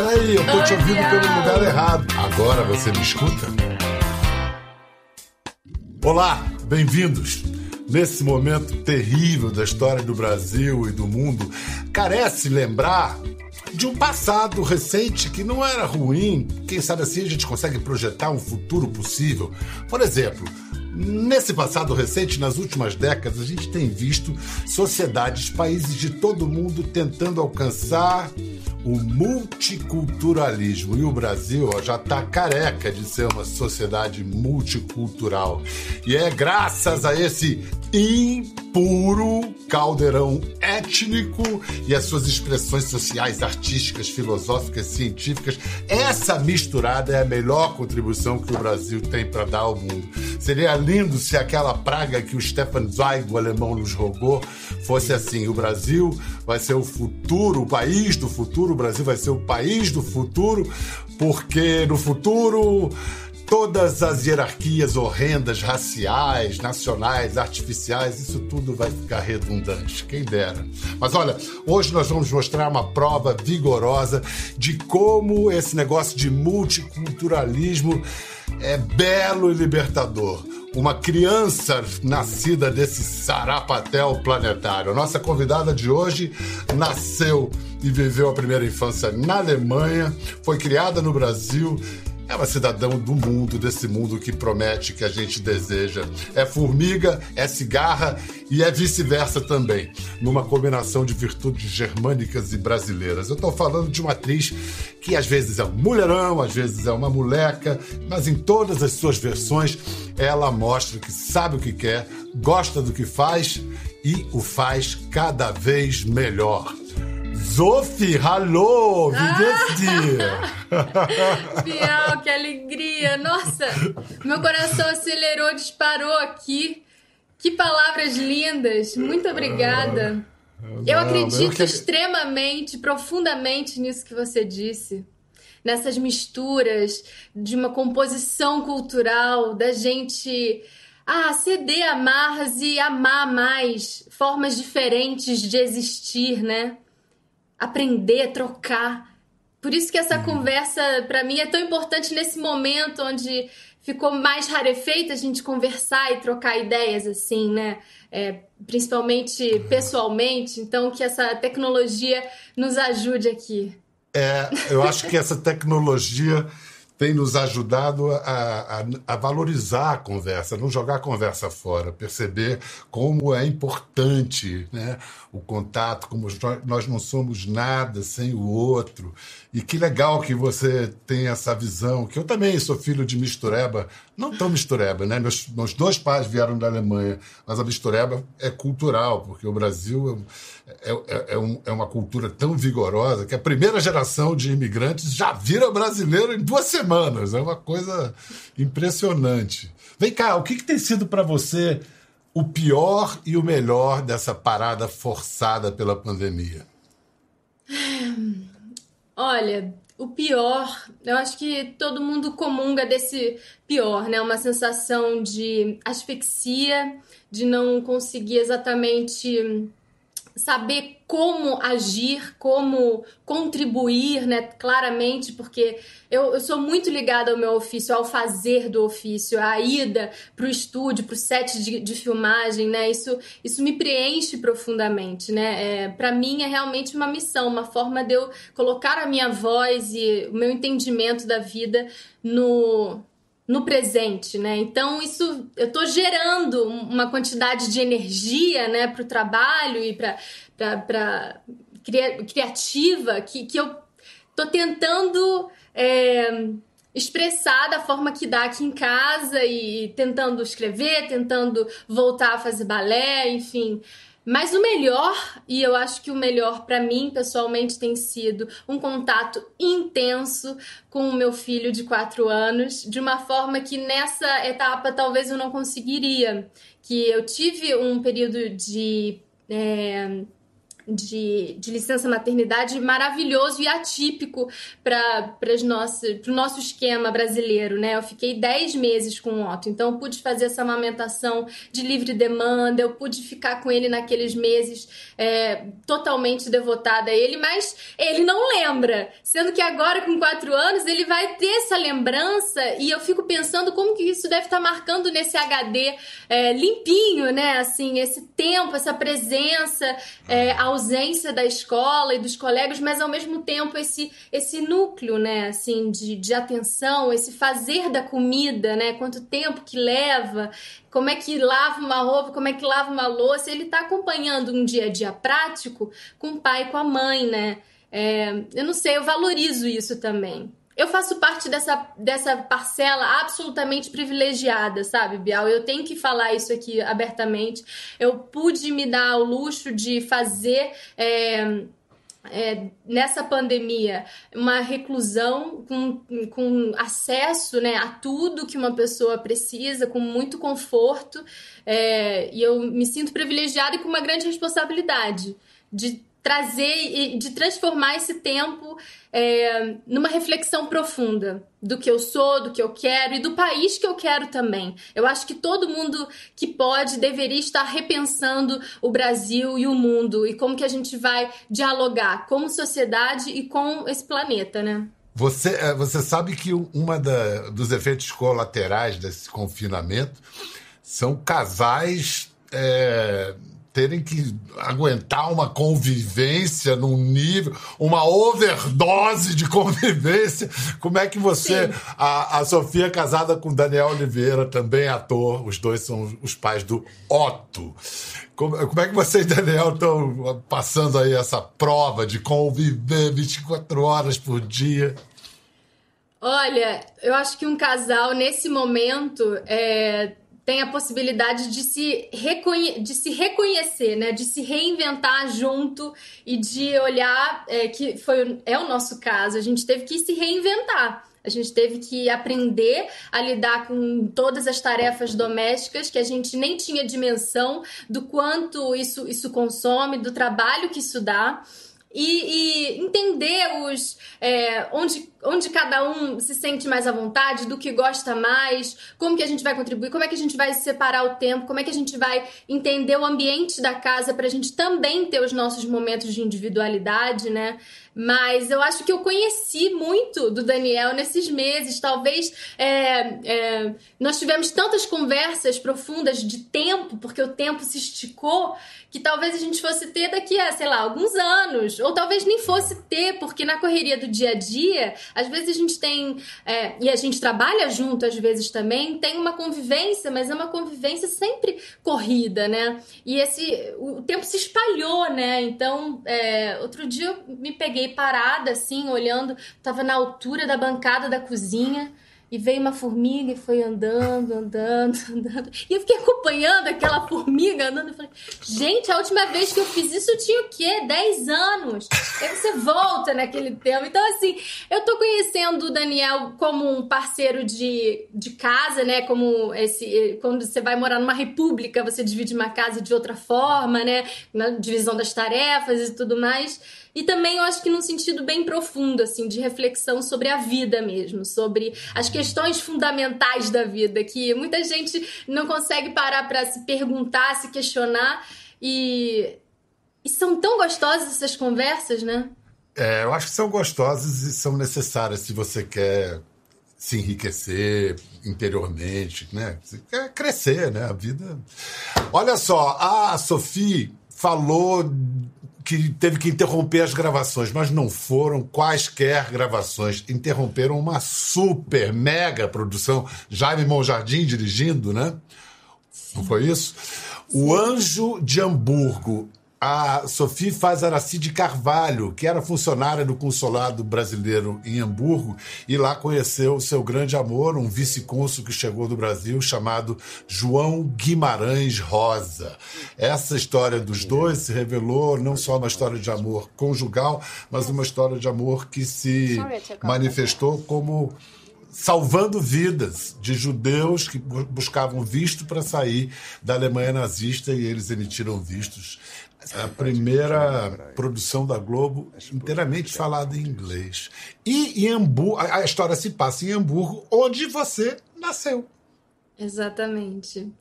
Peraí, eu tô te ouvindo pelo lugar errado. Agora você me escuta? Olá, bem-vindos. Nesse momento terrível da história do Brasil e do mundo, carece lembrar de um passado recente que não era ruim. Quem sabe assim a gente consegue projetar um futuro possível. Por exemplo, Nesse passado recente, nas últimas décadas, a gente tem visto sociedades, países de todo mundo tentando alcançar o multiculturalismo. E o Brasil ó, já está careca de ser uma sociedade multicultural. E é graças a esse impuro caldeirão étnico e as suas expressões sociais, artísticas, filosóficas, científicas. Essa misturada é a melhor contribuição que o Brasil tem para dar ao mundo. Seria lindo se aquela praga que o Stefan Zweig, o alemão, nos roubou, fosse assim: o Brasil vai ser o futuro, o país do futuro, o Brasil vai ser o país do futuro, porque no futuro todas as hierarquias horrendas, raciais, nacionais, artificiais, isso tudo vai ficar redundante, quem dera. Mas olha, hoje nós vamos mostrar uma prova vigorosa de como esse negócio de multiculturalismo é belo e libertador. Uma criança nascida desse sarapatel planetário. Nossa convidada de hoje nasceu e viveu a primeira infância na Alemanha, foi criada no Brasil é uma cidadã do mundo, desse mundo que promete, que a gente deseja. É formiga, é cigarra e é vice-versa também, numa combinação de virtudes germânicas e brasileiras. Eu estou falando de uma atriz que às vezes é um mulherão, às vezes é uma moleca, mas em todas as suas versões ela mostra que sabe o que quer, gosta do que faz e o faz cada vez melhor. Sophie, hallo, wie geht's dir? Bial, que alegria! Nossa, meu coração acelerou, disparou aqui. Que palavras lindas! Muito obrigada. Não, eu acredito extremamente, profundamente nisso que você disse. Nessas misturas de uma composição cultural, da gente ah, ceder amarras e amar mais, formas diferentes de existir, né? Aprender, trocar. Por isso que essa uhum. conversa, para mim, é tão importante nesse momento onde ficou mais rarefeito a gente conversar e trocar ideias, assim, né? É, principalmente uhum. pessoalmente. Então, que essa tecnologia nos ajude aqui. É, eu acho que essa tecnologia tem nos ajudado a, a, a, valorizar a conversa, não jogar a conversa fora, perceber como é importante né, o contato, como nós não somos nada sem o outro. E que legal que você tem essa visão, que eu também sou filho de mistureba, não tão mistureba, né? Meus, meus dois pais vieram da Alemanha, mas a mistureba é cultural, porque o Brasil é, é, é, um, é uma cultura tão vigorosa que a primeira geração de imigrantes já vira brasileiro em duas semanas. É uma coisa impressionante. Vem cá, o que, que tem sido para você o pior e o melhor dessa parada forçada pela pandemia? Olha, o pior, eu acho que todo mundo comunga desse pior, né? Uma sensação de asfixia, de não conseguir exatamente saber como agir, como contribuir, né, claramente, porque eu, eu sou muito ligada ao meu ofício, ao fazer do ofício, à ida para o estúdio, para o set de, de, filmagem, né, isso, isso me preenche profundamente, né, é, para mim é realmente uma missão, uma forma de eu colocar a minha voz e o meu entendimento da vida no, no presente, né? Então isso eu estou gerando uma quantidade de energia, né, para o trabalho e para para criativa que, que eu tô tentando é, expressar da forma que dá aqui em casa e tentando escrever, tentando voltar a fazer balé, enfim. Mas o melhor, e eu acho que o melhor para mim pessoalmente tem sido um contato intenso com o meu filho de quatro anos, de uma forma que nessa etapa talvez eu não conseguiria. Que eu tive um período de. É, de, de licença maternidade maravilhoso e atípico para o nosso esquema brasileiro, né? Eu fiquei 10 meses com o Otto, então pude fazer essa amamentação de livre demanda, eu pude ficar com ele naqueles meses é, totalmente devotada a ele, mas ele não lembra, sendo que agora com 4 anos ele vai ter essa lembrança e eu fico pensando como que isso deve estar tá marcando nesse HD é, limpinho, né? Assim, esse tempo, essa presença, é, ausência da escola e dos colegas, mas ao mesmo tempo esse, esse núcleo, né, assim, de, de atenção, esse fazer da comida, né, quanto tempo que leva, como é que lava uma roupa, como é que lava uma louça, ele está acompanhando um dia a dia prático com o pai e com a mãe, né, é, eu não sei, eu valorizo isso também. Eu faço parte dessa, dessa parcela absolutamente privilegiada, sabe, Bial? Eu tenho que falar isso aqui abertamente. Eu pude me dar o luxo de fazer. É, é, nessa pandemia, uma reclusão com, com acesso né, a tudo que uma pessoa precisa, com muito conforto, é, e eu me sinto privilegiada e com uma grande responsabilidade de trazer e de transformar esse tempo é, numa reflexão profunda do que eu sou, do que eu quero e do país que eu quero também. Eu acho que todo mundo que pode deveria estar repensando o Brasil e o mundo e como que a gente vai dialogar como sociedade e com esse planeta, né? Você, é, você sabe que uma da, dos efeitos colaterais desse confinamento são casais é, terem que aguentar uma convivência num nível, uma overdose de convivência. Como é que você, a, a Sofia é casada com Daniel Oliveira, também ator, os dois são os pais do Otto. Como, como é que você e Daniel estão passando aí essa prova de conviver 24 horas por dia? Olha, eu acho que um casal nesse momento é, tem a possibilidade de se, reconhe de se reconhecer, né? De se reinventar junto e de olhar é, que foi é o nosso caso. A gente teve que se reinventar. A gente teve que aprender a lidar com todas as tarefas domésticas que a gente nem tinha dimensão do quanto isso, isso consome, do trabalho que isso dá. E, e entender os é, onde onde cada um se sente mais à vontade, do que gosta mais, como que a gente vai contribuir, como é que a gente vai separar o tempo, como é que a gente vai entender o ambiente da casa para a gente também ter os nossos momentos de individualidade, né? Mas eu acho que eu conheci muito do Daniel nesses meses. Talvez é, é, nós tivemos tantas conversas profundas de tempo, porque o tempo se esticou, que talvez a gente fosse ter daqui a, sei lá, alguns anos. Ou talvez nem fosse ter, porque na correria do dia a dia às vezes a gente tem, é, e a gente trabalha junto às vezes também, tem uma convivência, mas é uma convivência sempre corrida, né? E esse, o tempo se espalhou, né? Então, é, outro dia eu me peguei parada assim, olhando, tava na altura da bancada da cozinha. E veio uma formiga e foi andando, andando, andando. E eu fiquei acompanhando aquela formiga andando. Falei, gente, a última vez que eu fiz isso eu tinha o quê? 10 anos. Aí você volta naquele tempo. Então, assim, eu tô conhecendo o Daniel como um parceiro de, de casa, né? Como esse. Quando você vai morar numa república, você divide uma casa de outra forma, né? Na divisão das tarefas e tudo mais. E também eu acho que num sentido bem profundo, assim, de reflexão sobre a vida mesmo, sobre as questões fundamentais da vida, que muita gente não consegue parar para se perguntar, se questionar. E, e são tão gostosas essas conversas, né? É, eu acho que são gostosas e são necessárias se você quer se enriquecer interiormente, né? Você quer crescer, né? A vida. Olha só, a Sophie falou que teve que interromper as gravações, mas não foram quaisquer gravações. Interromperam uma super, mega produção. Jaime Monjardim dirigindo, né? Não foi isso? O Anjo de Hamburgo a Sophie faz Aracide Carvalho, que era funcionária do consulado brasileiro em Hamburgo, e lá conheceu seu grande amor, um vice-cônsul que chegou do Brasil, chamado João Guimarães Rosa. Essa história dos dois se revelou não só uma história de amor conjugal, mas uma história de amor que se manifestou como salvando vidas de judeus que buscavam visto para sair da Alemanha nazista e eles emitiram vistos. A primeira produção da Globo inteiramente falada em inglês. E em Hamburgo, a história se passa em Hamburgo, onde você nasceu. Exatamente.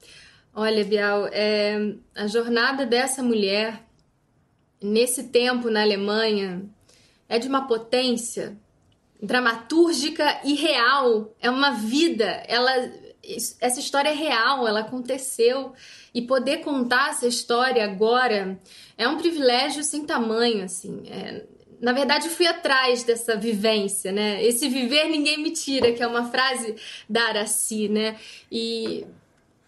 Olha, Bial, é, a jornada dessa mulher nesse tempo na Alemanha é de uma potência dramatúrgica e real. É uma vida. Ela, essa história é real, ela aconteceu. E poder contar essa história agora é um privilégio sem tamanho, assim. É, na verdade, fui atrás dessa vivência, né? Esse viver ninguém me tira, que é uma frase da Araci, né? E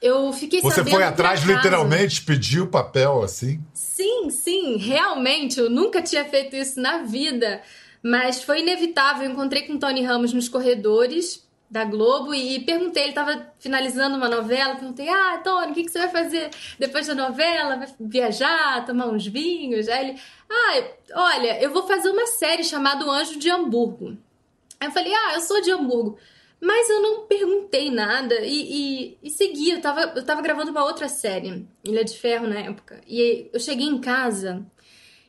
eu fiquei Você foi atrás, literalmente, pediu papel assim? Sim, sim, realmente. Eu nunca tinha feito isso na vida. Mas foi inevitável. Eu encontrei com Tony Ramos nos corredores da Globo e perguntei, ele estava finalizando uma novela, perguntei, ah, Tony, o que, que você vai fazer depois da novela? Vai viajar, tomar uns vinhos? Aí ele, ah, olha, eu vou fazer uma série chamada O Anjo de Hamburgo. Aí eu falei, ah, eu sou de Hamburgo. Mas eu não perguntei nada e, e, e segui. Eu tava, eu tava gravando uma outra série, Ilha de Ferro na época. E eu cheguei em casa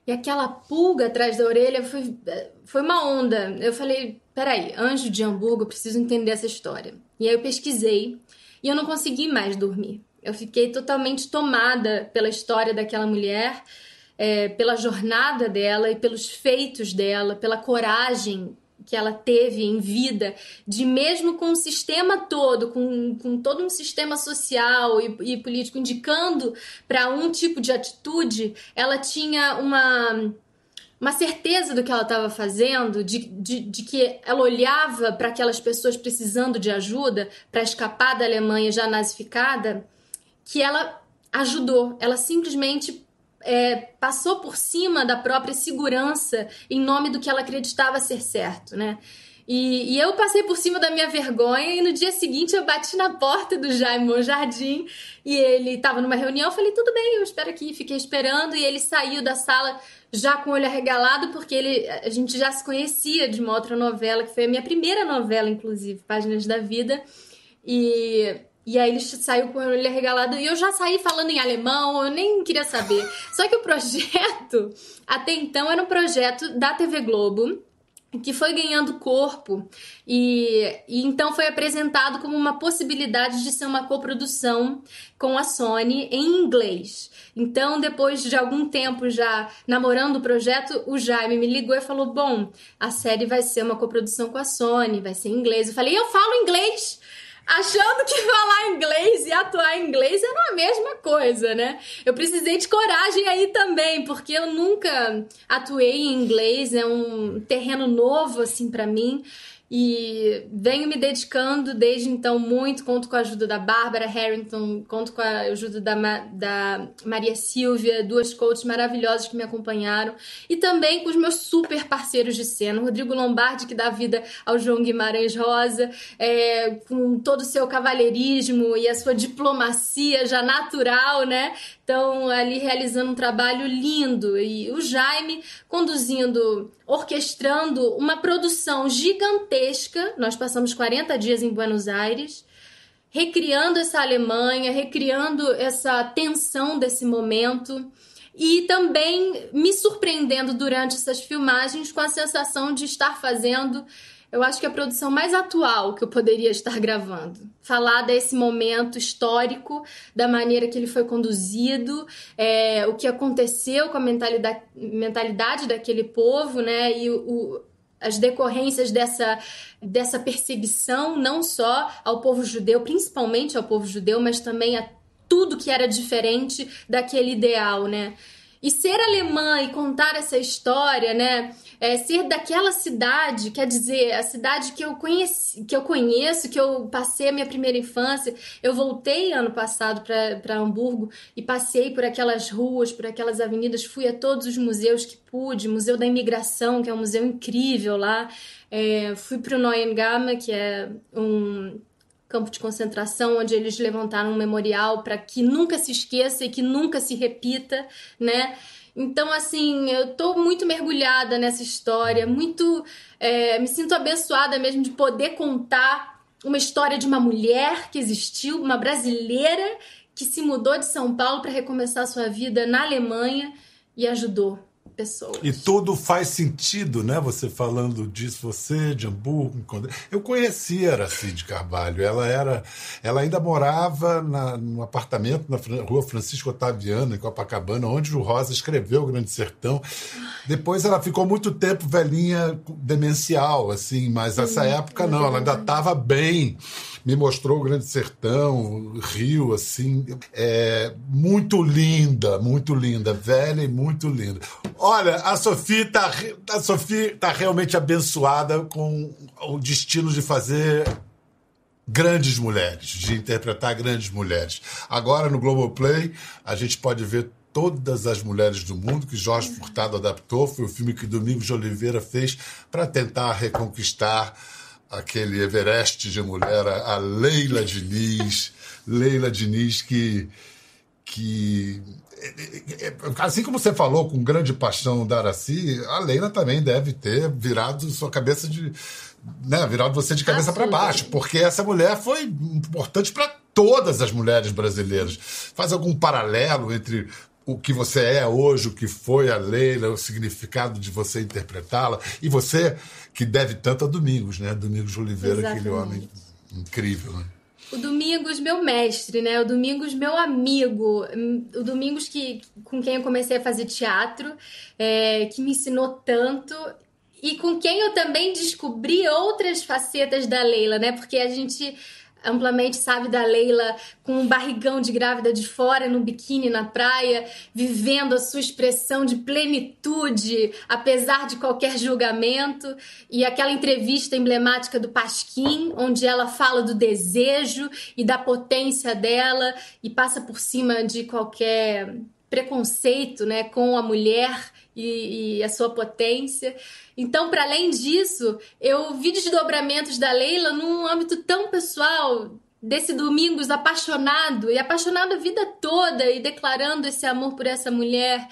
e aquela pulga atrás da orelha foi, foi uma onda. Eu falei, peraí, Anjo de Hamburgo, preciso entender essa história. E aí eu pesquisei e eu não consegui mais dormir. Eu fiquei totalmente tomada pela história daquela mulher, é, pela jornada dela e pelos feitos dela, pela coragem que ela teve em vida, de mesmo com o sistema todo, com, com todo um sistema social e, e político indicando para um tipo de atitude, ela tinha uma uma certeza do que ela estava fazendo, de, de, de, que ela olhava para aquelas pessoas precisando de ajuda para escapar da Alemanha já nazificada, que ela ajudou. Ela simplesmente é, passou por cima da própria segurança em nome do que ela acreditava ser certo, né? E, e, eu passei por cima da minha vergonha e no dia seguinte eu bati na porta do Jaime Jardim e ele estava numa reunião. Eu falei, tudo bem, eu espero aqui. Fiquei esperando e ele saiu da sala já com o olho arregalado porque ele, a gente já se conhecia de uma outra novela, que foi a minha primeira novela, inclusive, Páginas da Vida. E e aí ele saiu com ele regalado e eu já saí falando em alemão, eu nem queria saber. Só que o projeto, até então, era um projeto da TV Globo, que foi ganhando corpo e, e, então foi apresentado como uma possibilidade de ser uma coprodução com a Sony em inglês. Então, depois de algum tempo já namorando o projeto, o Jaime me ligou e falou: Bom, a série vai ser uma coprodução com a Sony, vai ser em inglês. Eu falei: Eu falo inglês achando que falar inglês e atuar em inglês era a mesma coisa, né? Eu precisei de coragem aí também, porque eu nunca atuei em inglês, é um terreno novo assim para mim. E venho me dedicando desde então muito. Conto com a ajuda da Bárbara Harrington, conto com a ajuda da, da Maria Silvia, duas coaches maravilhosas que me acompanharam. E também com os meus super parceiros de cena, o Rodrigo Lombardi, que dá vida ao João Guimarães Rosa, é, com todo o seu cavalheirismo e a sua diplomacia já natural, né? Estão ali realizando um trabalho lindo e o Jaime conduzindo, orquestrando uma produção gigantesca. Nós passamos 40 dias em Buenos Aires, recriando essa Alemanha, recriando essa tensão desse momento e também me surpreendendo durante essas filmagens com a sensação de estar fazendo eu acho que a produção mais atual que eu poderia estar gravando. Falar desse momento histórico, da maneira que ele foi conduzido, é, o que aconteceu com a mentalidade, mentalidade daquele povo, né? E o, as decorrências dessa, dessa perseguição, não só ao povo judeu, principalmente ao povo judeu, mas também a tudo que era diferente daquele ideal, né? E ser alemã e contar essa história, né? É, ser daquela cidade, quer dizer, a cidade que eu conheci, que eu conheço, que eu passei a minha primeira infância. Eu voltei ano passado para Hamburgo e passei por aquelas ruas, por aquelas avenidas, fui a todos os museus que pude, Museu da Imigração, que é um museu incrível lá. É, fui para o Neuengamme, que é um campo de concentração, onde eles levantaram um memorial para que nunca se esqueça e que nunca se repita, né? Então, assim, eu tô muito mergulhada nessa história, muito. É, me sinto abençoada mesmo de poder contar uma história de uma mulher que existiu, uma brasileira que se mudou de São Paulo para recomeçar sua vida na Alemanha e ajudou pessoas. E tudo faz sentido, né? Você falando disso, você de Hamburgo. Eu conhecia a Aracide Carvalho. Ela era, ela ainda morava na, num apartamento na rua Francisco Otaviano, em Copacabana, onde o Rosa escreveu o Grande Sertão. Depois ela ficou muito tempo velhinha, demencial, assim, mas nessa época não, ela ainda estava bem me mostrou o Grande Sertão, Rio, assim, é muito linda, muito linda, velha e muito linda. Olha, a Sofia está a Sofia tá realmente abençoada com o destino de fazer grandes mulheres, de interpretar grandes mulheres. Agora no Globoplay a gente pode ver todas as mulheres do mundo que Jorge Furtado adaptou, foi o filme que Domingos de Oliveira fez para tentar reconquistar aquele Everest de mulher, a Leila Diniz, Leila Diniz que que assim como você falou com grande paixão da Araci, a Leila também deve ter virado sua cabeça de né, virado você de cabeça para baixo, porque essa mulher foi importante para todas as mulheres brasileiras. Faz algum paralelo entre o que você é hoje, o que foi a Leila, o significado de você interpretá-la. E você que deve tanto a Domingos, né? Domingos de Oliveira, Exatamente. aquele homem incrível, né? O Domingos, meu mestre, né? O Domingos, meu amigo. O Domingos que, com quem eu comecei a fazer teatro, é, que me ensinou tanto e com quem eu também descobri outras facetas da Leila, né? Porque a gente amplamente sabe da Leila com um barrigão de grávida de fora no biquíni na praia, vivendo a sua expressão de plenitude, apesar de qualquer julgamento, e aquela entrevista emblemática do Pasquim, onde ela fala do desejo e da potência dela e passa por cima de qualquer preconceito, né, com a mulher e, e a sua potência. Então, para além disso, eu vi desdobramentos da Leila num âmbito tão pessoal, desse Domingos apaixonado e apaixonado a vida toda e declarando esse amor por essa mulher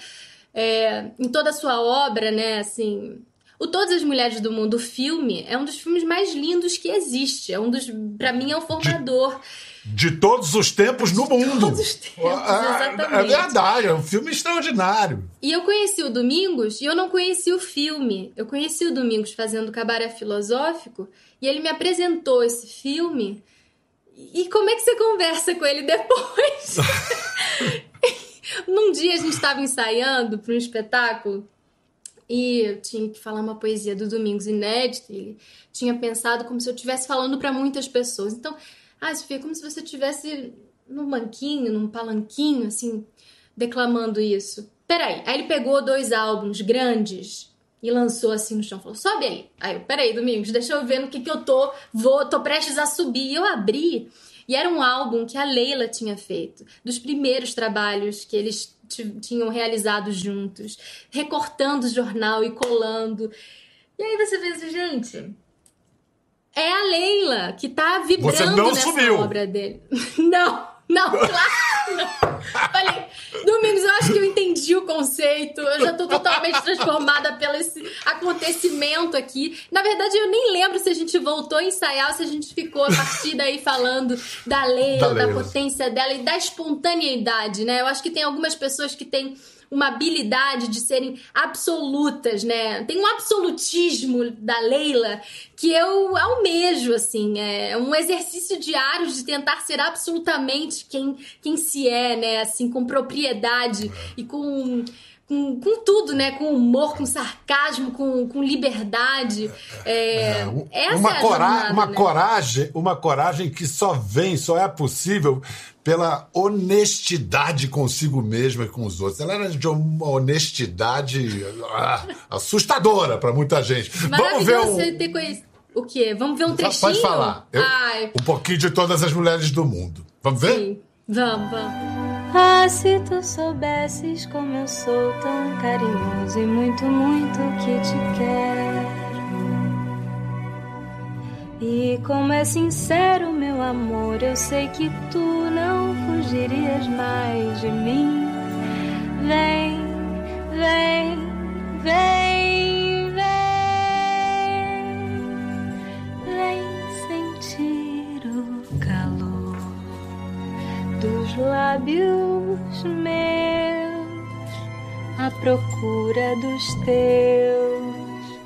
é, em toda a sua obra, né? Assim, o Todas as Mulheres do Mundo, o filme, é um dos filmes mais lindos que existe. É um dos, para mim, é um formador. De de todos os tempos no mundo. Todos os tempos, é, exatamente. É verdade, é um filme extraordinário. E eu conheci o Domingos e eu não conheci o filme. Eu conheci o Domingos fazendo cabaré filosófico e ele me apresentou esse filme. E como é que você conversa com ele depois? Num dia a gente estava ensaiando para um espetáculo e eu tinha que falar uma poesia do Domingos inédita. Ele tinha pensado como se eu estivesse falando para muitas pessoas. Então ah, Sofia, é como se você estivesse num banquinho, num palanquinho, assim, declamando isso. Peraí. Aí ele pegou dois álbuns grandes e lançou assim no chão. Falou, sobe aí. Aí eu, peraí, Domingos, deixa eu ver no que que eu tô. Vou, tô prestes a subir. E eu abri. E era um álbum que a Leila tinha feito. Dos primeiros trabalhos que eles tinham realizado juntos. Recortando o jornal e colando. E aí você pensa, gente, é a Leila que tá vibrando Você não nessa sumiu. obra dele. Não, não, claro não. Falei, Domingos, eu acho que eu entendi o conceito. Eu já tô totalmente transformada pelo esse acontecimento aqui. Na verdade, eu nem lembro se a gente voltou a ensaiar ou se a gente ficou a partir daí falando da Leila, da, da potência dela e da espontaneidade, né? Eu acho que tem algumas pessoas que têm uma habilidade de serem absolutas, né? Tem um absolutismo da Leila que eu almejo, assim. É um exercício diário de tentar ser absolutamente quem, quem se é, né? Assim, com propriedade e com com, com tudo, né? Com humor, com sarcasmo, com, com liberdade. É, é, uma, é cora jornada, uma né? coragem, uma coragem que só vem, só é possível pela honestidade consigo mesma e com os outros. Ela era de uma honestidade ah, assustadora para muita gente. Vamos ver um... ter conhecido. O quê? Vamos ver um trechinho? Pode falar. Eu, um pouquinho de todas as mulheres do mundo. Vamos ver? Sim. Vamos, vamos. Ah, se tu soubesses como eu sou tão carinhoso e muito, muito que te quero. E como é sincero meu amor, eu sei que tu não fugirias mais de mim. Vem, vem, vem, dos lábios meus à procura dos teus.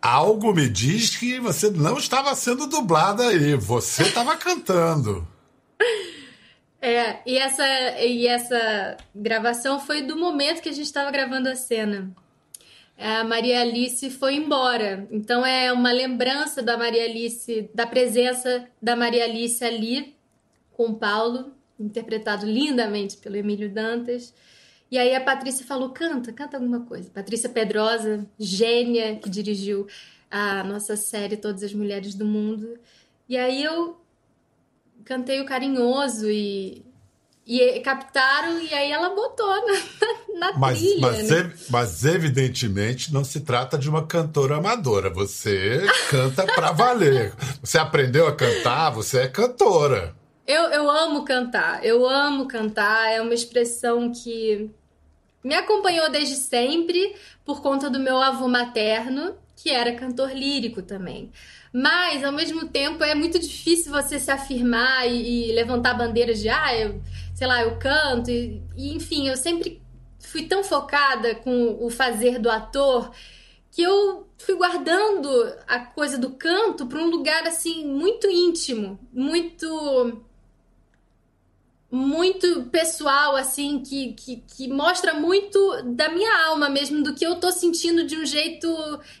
Algo me diz que você não estava sendo dublada aí, você estava cantando. É, e essa, e essa gravação foi do momento que a gente estava gravando a cena. A Maria Alice foi embora. Então é uma lembrança da Maria Alice, da presença da Maria Alice ali com o Paulo, interpretado lindamente pelo Emílio Dantas. E aí a Patrícia falou: canta, canta alguma coisa. Patrícia Pedrosa, gênia, que dirigiu a nossa série Todas as Mulheres do Mundo. E aí eu cantei o carinhoso e, e captaram, e aí ela botou na, na Mas, trilha. mas, né? mas evidentemente não se trata de uma cantora amadora. Você canta pra valer. Você aprendeu a cantar, você é cantora. Eu, eu amo cantar, eu amo cantar, é uma expressão que me acompanhou desde sempre por conta do meu avô materno, que era cantor lírico também. Mas, ao mesmo tempo, é muito difícil você se afirmar e, e levantar bandeiras de, ah, eu, sei lá, eu canto. E, e, enfim, eu sempre fui tão focada com o fazer do ator que eu fui guardando a coisa do canto para um lugar assim muito íntimo, muito muito pessoal assim que, que, que mostra muito da minha alma mesmo do que eu tô sentindo de um jeito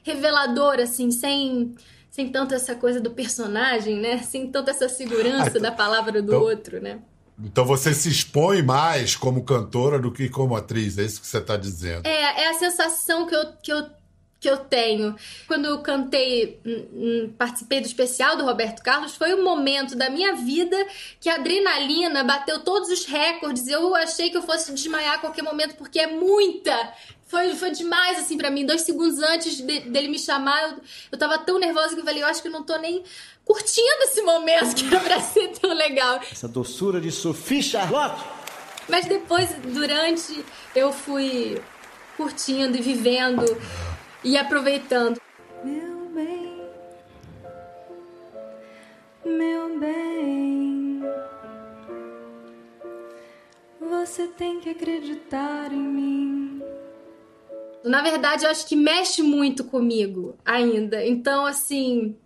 revelador assim sem sem tanto essa coisa do personagem né sem tanto essa segurança Ah, da palavra do então- outro né Então você se expõe mais como cantora do que como atriz, é isso que você está dizendo. É, é a sensação que eu, que eu, que eu tenho. Quando eu cantei, hum, hum, participei do especial do Roberto Carlos, foi um momento da minha vida que a adrenalina bateu todos os recordes. Eu achei que eu fosse desmaiar a qualquer momento, porque é muita. Foi, foi demais, assim, pra mim. Dois segundos antes de- dele me chamar, eu, eu tava tão nervosa que eu falei, eu acho que eu não tô nem curtindo esse momento que era pra ser tão legal. Essa doçura de Sophie Charlotte. Mas depois, durante, eu fui curtindo e vivendo e aproveitando. Meu bem, meu bem, você tem que acreditar em mim. Na verdade, eu acho que mexe muito comigo ainda. Então, assim.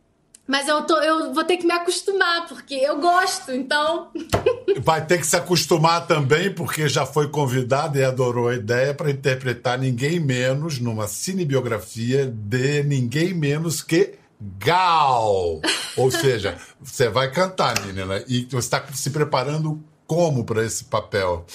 Mas eu, tô, eu vou ter que me acostumar, porque eu gosto, então. Vai ter que se acostumar também, porque já foi convidada e adorou a ideia para interpretar ninguém menos numa cinebiografia de ninguém menos que Gal. Ou seja, você vai cantar, menina, e você está se preparando como para esse papel?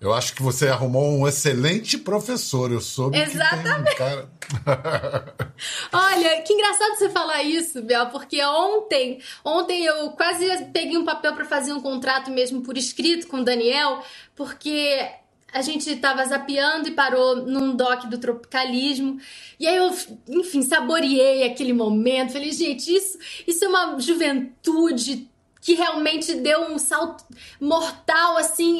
Eu acho que você arrumou um excelente professor. Eu soube que tem um cara. Olha, que engraçado você falar isso, Bel, porque ontem, ontem eu quase peguei um papel para fazer um contrato mesmo por escrito com o Daniel, porque a gente tava zapeando e parou num doc do tropicalismo. E aí eu, enfim, saboreei aquele momento. Falei, gente, isso, isso é uma juventude que realmente deu um salto mortal, assim,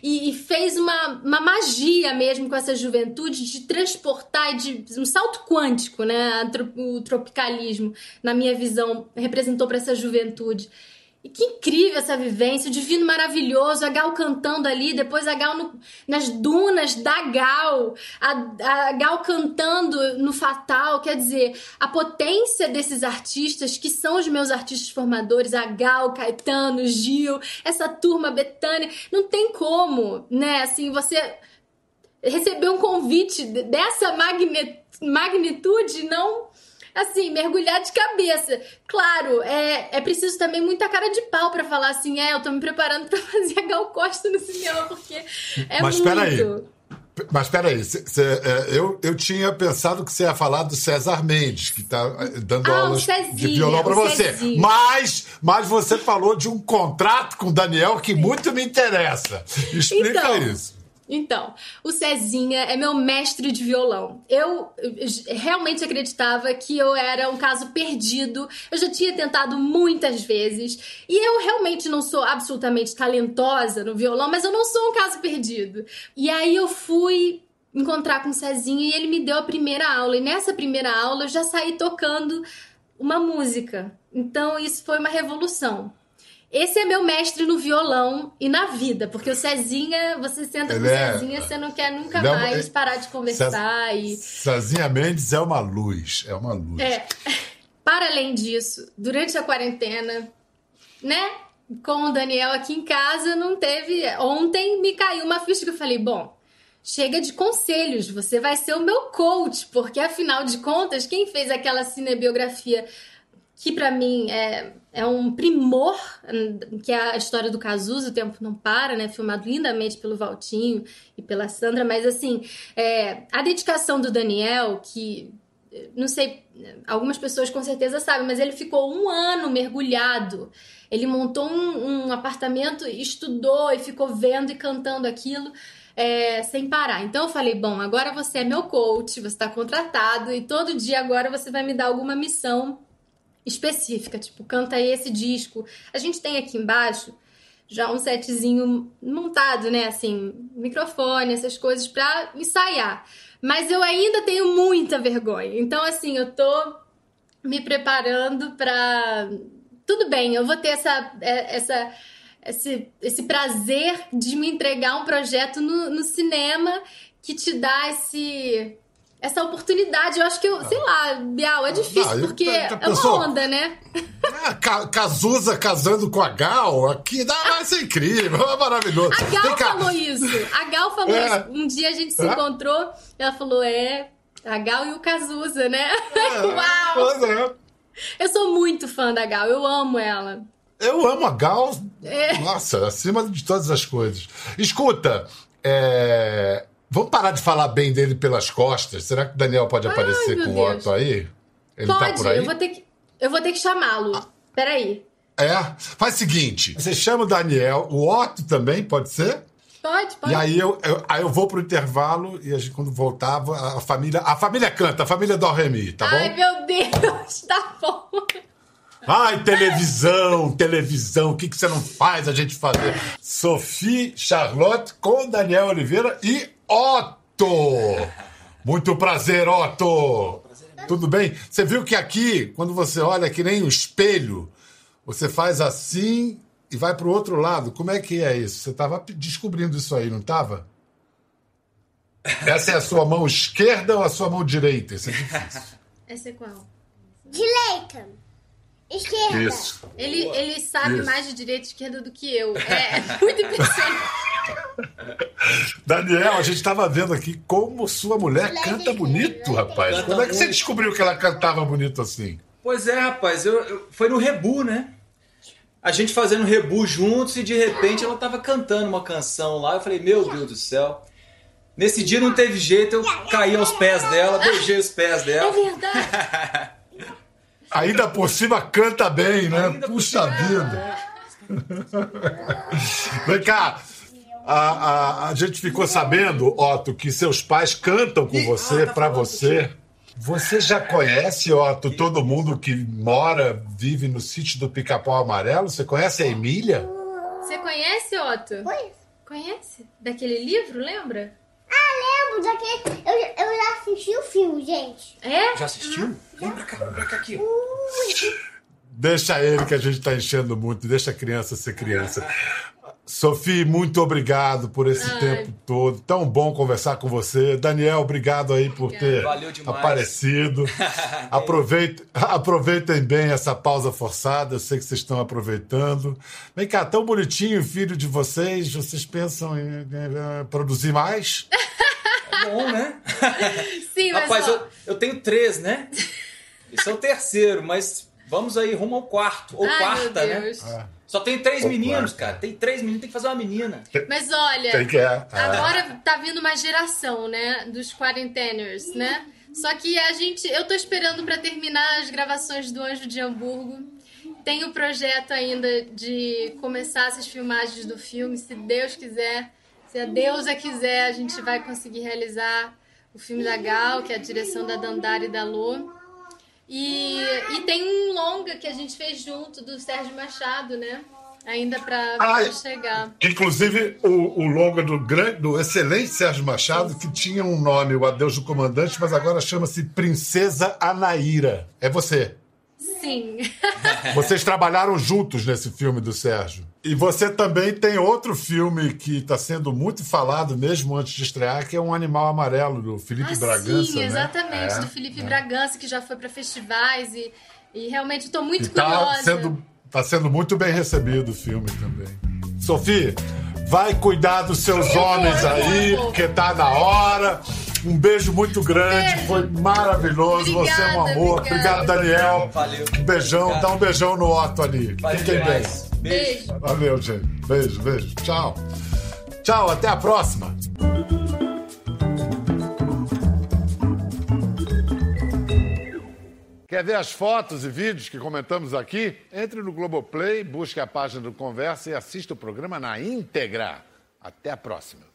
e, e, fez uma, uma magia mesmo com essa juventude de transportar, de um salto quântico, né? O tropicalismo, na minha visão, representou para essa juventude. E que incrível essa vivência, o divino maravilhoso, a Gal cantando ali, depois a Gal no- nas dunas da Gal, a, a Gal cantando no Fatal, quer dizer, a potência desses artistas, que são os meus artistas formadores, a Gal, Caetano, Gil, essa turma Betânia, não tem como, né, assim, você receber um convite de- dessa magnitude, não assim, mergulhar de cabeça. Claro, é, é preciso também muita cara de pau pra falar assim, é, eu tô me preparando pra fazer a Gal Costa no cinema, porque é Mas muito. peraí. Mas peraí, cê- cê, é, eu, eu tinha pensado que você ia falar do César Mendes, que está dando Ah, aulas de Cezinha, violão para você. Cezinha. Mas, mas você falou de um contrato com o Daniel que muito me interessa. Explica Então, isso. Então, o Cezinha é meu mestre de violão. Eu realmente acreditava que eu era um caso perdido. Eu já tinha tentado muitas vezes. E eu realmente não sou absolutamente talentosa no violão, mas eu não sou um caso perdido. E aí eu fui encontrar com o Cezinho e ele me deu a primeira aula. E nessa primeira aula eu já saí tocando uma música. Então isso foi uma revolução. Esse é meu mestre no violão e na vida, porque o Cezinha, você senta Ele com o é- Cezinha, você não quer nunca é uma- mais parar de conversar e Cezinha Mendes é uma luz, é uma luz. é. Para além disso, durante a quarentena, né? Com o Daniel aqui em casa, não teve. Ontem me caiu uma ficha que eu falei: bom, chega de conselhos, você vai ser o meu coach, porque afinal de contas, quem fez aquela cinebiografia que pra mim é, é um primor, que é a história do Cazuza, O Tempo Não Para, né? Filmado lindamente pelo Valtinho e pela Sandra, mas assim, é, a dedicação do Daniel, que não sei, algumas pessoas com certeza sabem, mas ele ficou um ano mergulhado. Ele montou um, um apartamento, estudou e ficou vendo e cantando aquilo é, sem parar. Então eu falei: bom, agora você é meu coach, você está contratado e todo dia agora você vai me dar alguma missão específica, tipo, canta esse disco. A gente tem aqui embaixo já um setzinho montado, né? Assim, microfone, essas coisas pra ensaiar. Mas eu ainda tenho muita vergonha. Então, assim, eu tô me preparando pra. Tudo bem, eu vou ter essa, é, essa, esse, esse prazer de me entregar um projeto no, no cinema que te dá esse. Essa oportunidade, eu acho que eu, sei lá, Bial, é difícil, Não, eu- porque tá- é tá uma pensou- onda, né? Ah, Ca- Cazuza casando com a Gal, aqui dá, vai ser incrível, é maravilhoso. A Gal falou isso. A Gal falou É. isso. Um dia a gente se É. encontrou, ela falou: é, a Gal e o Cazuza, né? É, Uau! pois é. Eu sou muito fã da Gal, eu amo ela. Eu amo a Gal, É. nossa, acima de todas as coisas. Escuta, é, vamos parar de falar bem dele pelas costas. Será que o Daniel pode aparecer meu com o. Otto aí? Ele tá Pode, por aí? eu vou ter que, eu vou ter que chamá-lo. Peraí. É? Faz o seguinte: você chama o Daniel, o Otto também, pode ser? Pode, pode. E aí eu, eu- aí eu vou pro intervalo e a gente, quando voltava, a família. A família canta, a família do Remy, tá bom? Ai, meu Deus, tá bom. Ai, televisão, televisão, o que, que você não faz a gente fazer? Sophie Charlotte com Daniel Oliveira e Otto. Muito prazer, Otto. Tudo bem? Você viu que aqui, quando você olha que nem um espelho, você faz assim e vai pro outro lado. Como é que é isso? Você estava descobrindo isso aí, não estava? Essa é a sua mão esquerda ou a sua mão direita? Isso é difícil. Essa é qual? Direita. Esquerda. Isso. Ele, ele sabe Isso. mais de direita e esquerda do que eu. É muito impressionante. Daniel, a gente estava vendo aqui como sua mulher canta bonito, rapaz. Canta Quando é que você descobriu que ela cantava bonito assim? Pois é, rapaz, eu, eu- foi no Rebu, né? A gente fazendo Rebu juntos e de repente ela tava cantando uma canção lá. Eu falei, meu Deus do céu. Nesse dia não teve jeito, eu caí aos pés dela, beijei os pés É dela. verdade. Ainda por cima canta bem, né? Ainda Puxa vida. Vem cá. A, a, a gente ficou sabendo, Otto, que seus pais cantam com você, ah, tá pra falando você. Você já conhece, Otto, todo mundo que mora, vive no sítio do Pica-Pau Amarelo? Você conhece a Emília? Você conhece, Otto? Conheço. Conhece? Daquele livro, lembra? Ah, lembro daquele. Eu, eu já assisti o filme, gente. É? Já assistiu? Vem pra cá, vem pra cá aqui. Deixa ele que a gente tá enchendo muito, deixa a criança ser criança. Sophie, muito obrigado por esse Ai. tempo todo. Tão bom conversar com você. Daniel, obrigado aí por ter aparecido. Aproveitem, aproveitem bem essa pausa forçada. Eu sei que vocês estão aproveitando. Vem cá, tão bonitinho o filho de vocês. Vocês pensam em, produzir mais? É bom, né? Sim, mas Rapaz, ó, eu, eu tenho três, né? Esse é o terceiro, mas vamos aí rumo ao quarto. Ou Ai, quarta, meu né? Deus. Só tem três Ou meninos, quarta. cara. Tem três meninos, tem que fazer uma menina. Mas olha, Tem que é. Ah. agora tá vindo uma geração, né, dos quarenteners, né? Só que a gente, eu tô esperando pra terminar as gravações do Anjo de Hamburgo. Tem o projeto ainda de começar essas filmagens do filme, se Deus quiser, se a deusa quiser, a gente vai conseguir realizar o filme da Gal, que é a direção da Dandara e da Lô. E, e tem um longa que a gente fez junto do Sérgio Machado, né? ainda para Ai. chegar. Inclusive, o, o longa do, grande, do excelente Sérgio Machado, que tinha um nome, o Adeus do Comandante, mas agora chama-se Princesa Anaíra. É você. Sim. Vocês trabalharam juntos nesse filme do Sérgio. E você também tem outro filme que está sendo muito falado mesmo antes de estrear, que é Um Animal Amarelo, do Felipe Ah, Bragança. sim, né? exatamente, É, do Felipe é. Bragança, que já foi para festivais e, e realmente estou muito E tá curiosa. sendo, tá sendo muito bem recebido o filme também. Sofia, vai cuidar dos seus Eu homens vou, aí, vou. porque tá na hora. Um beijo muito grande, Beijo. foi maravilhoso. Você é um Obrigada, amor. obrigada. Obrigado, Daniel. Valeu. Um beijão, Obrigado. dá um beijão no Otto ali. Valeu Fiquem bem. Beijo. Beijo. Valeu, gente. Beijo, beijo. Tchau. Tchau, até a próxima. Quer ver as fotos e vídeos que comentamos aqui? Entre no Globoplay, busque a página do Conversa e assista o programa na íntegra. Até a próxima.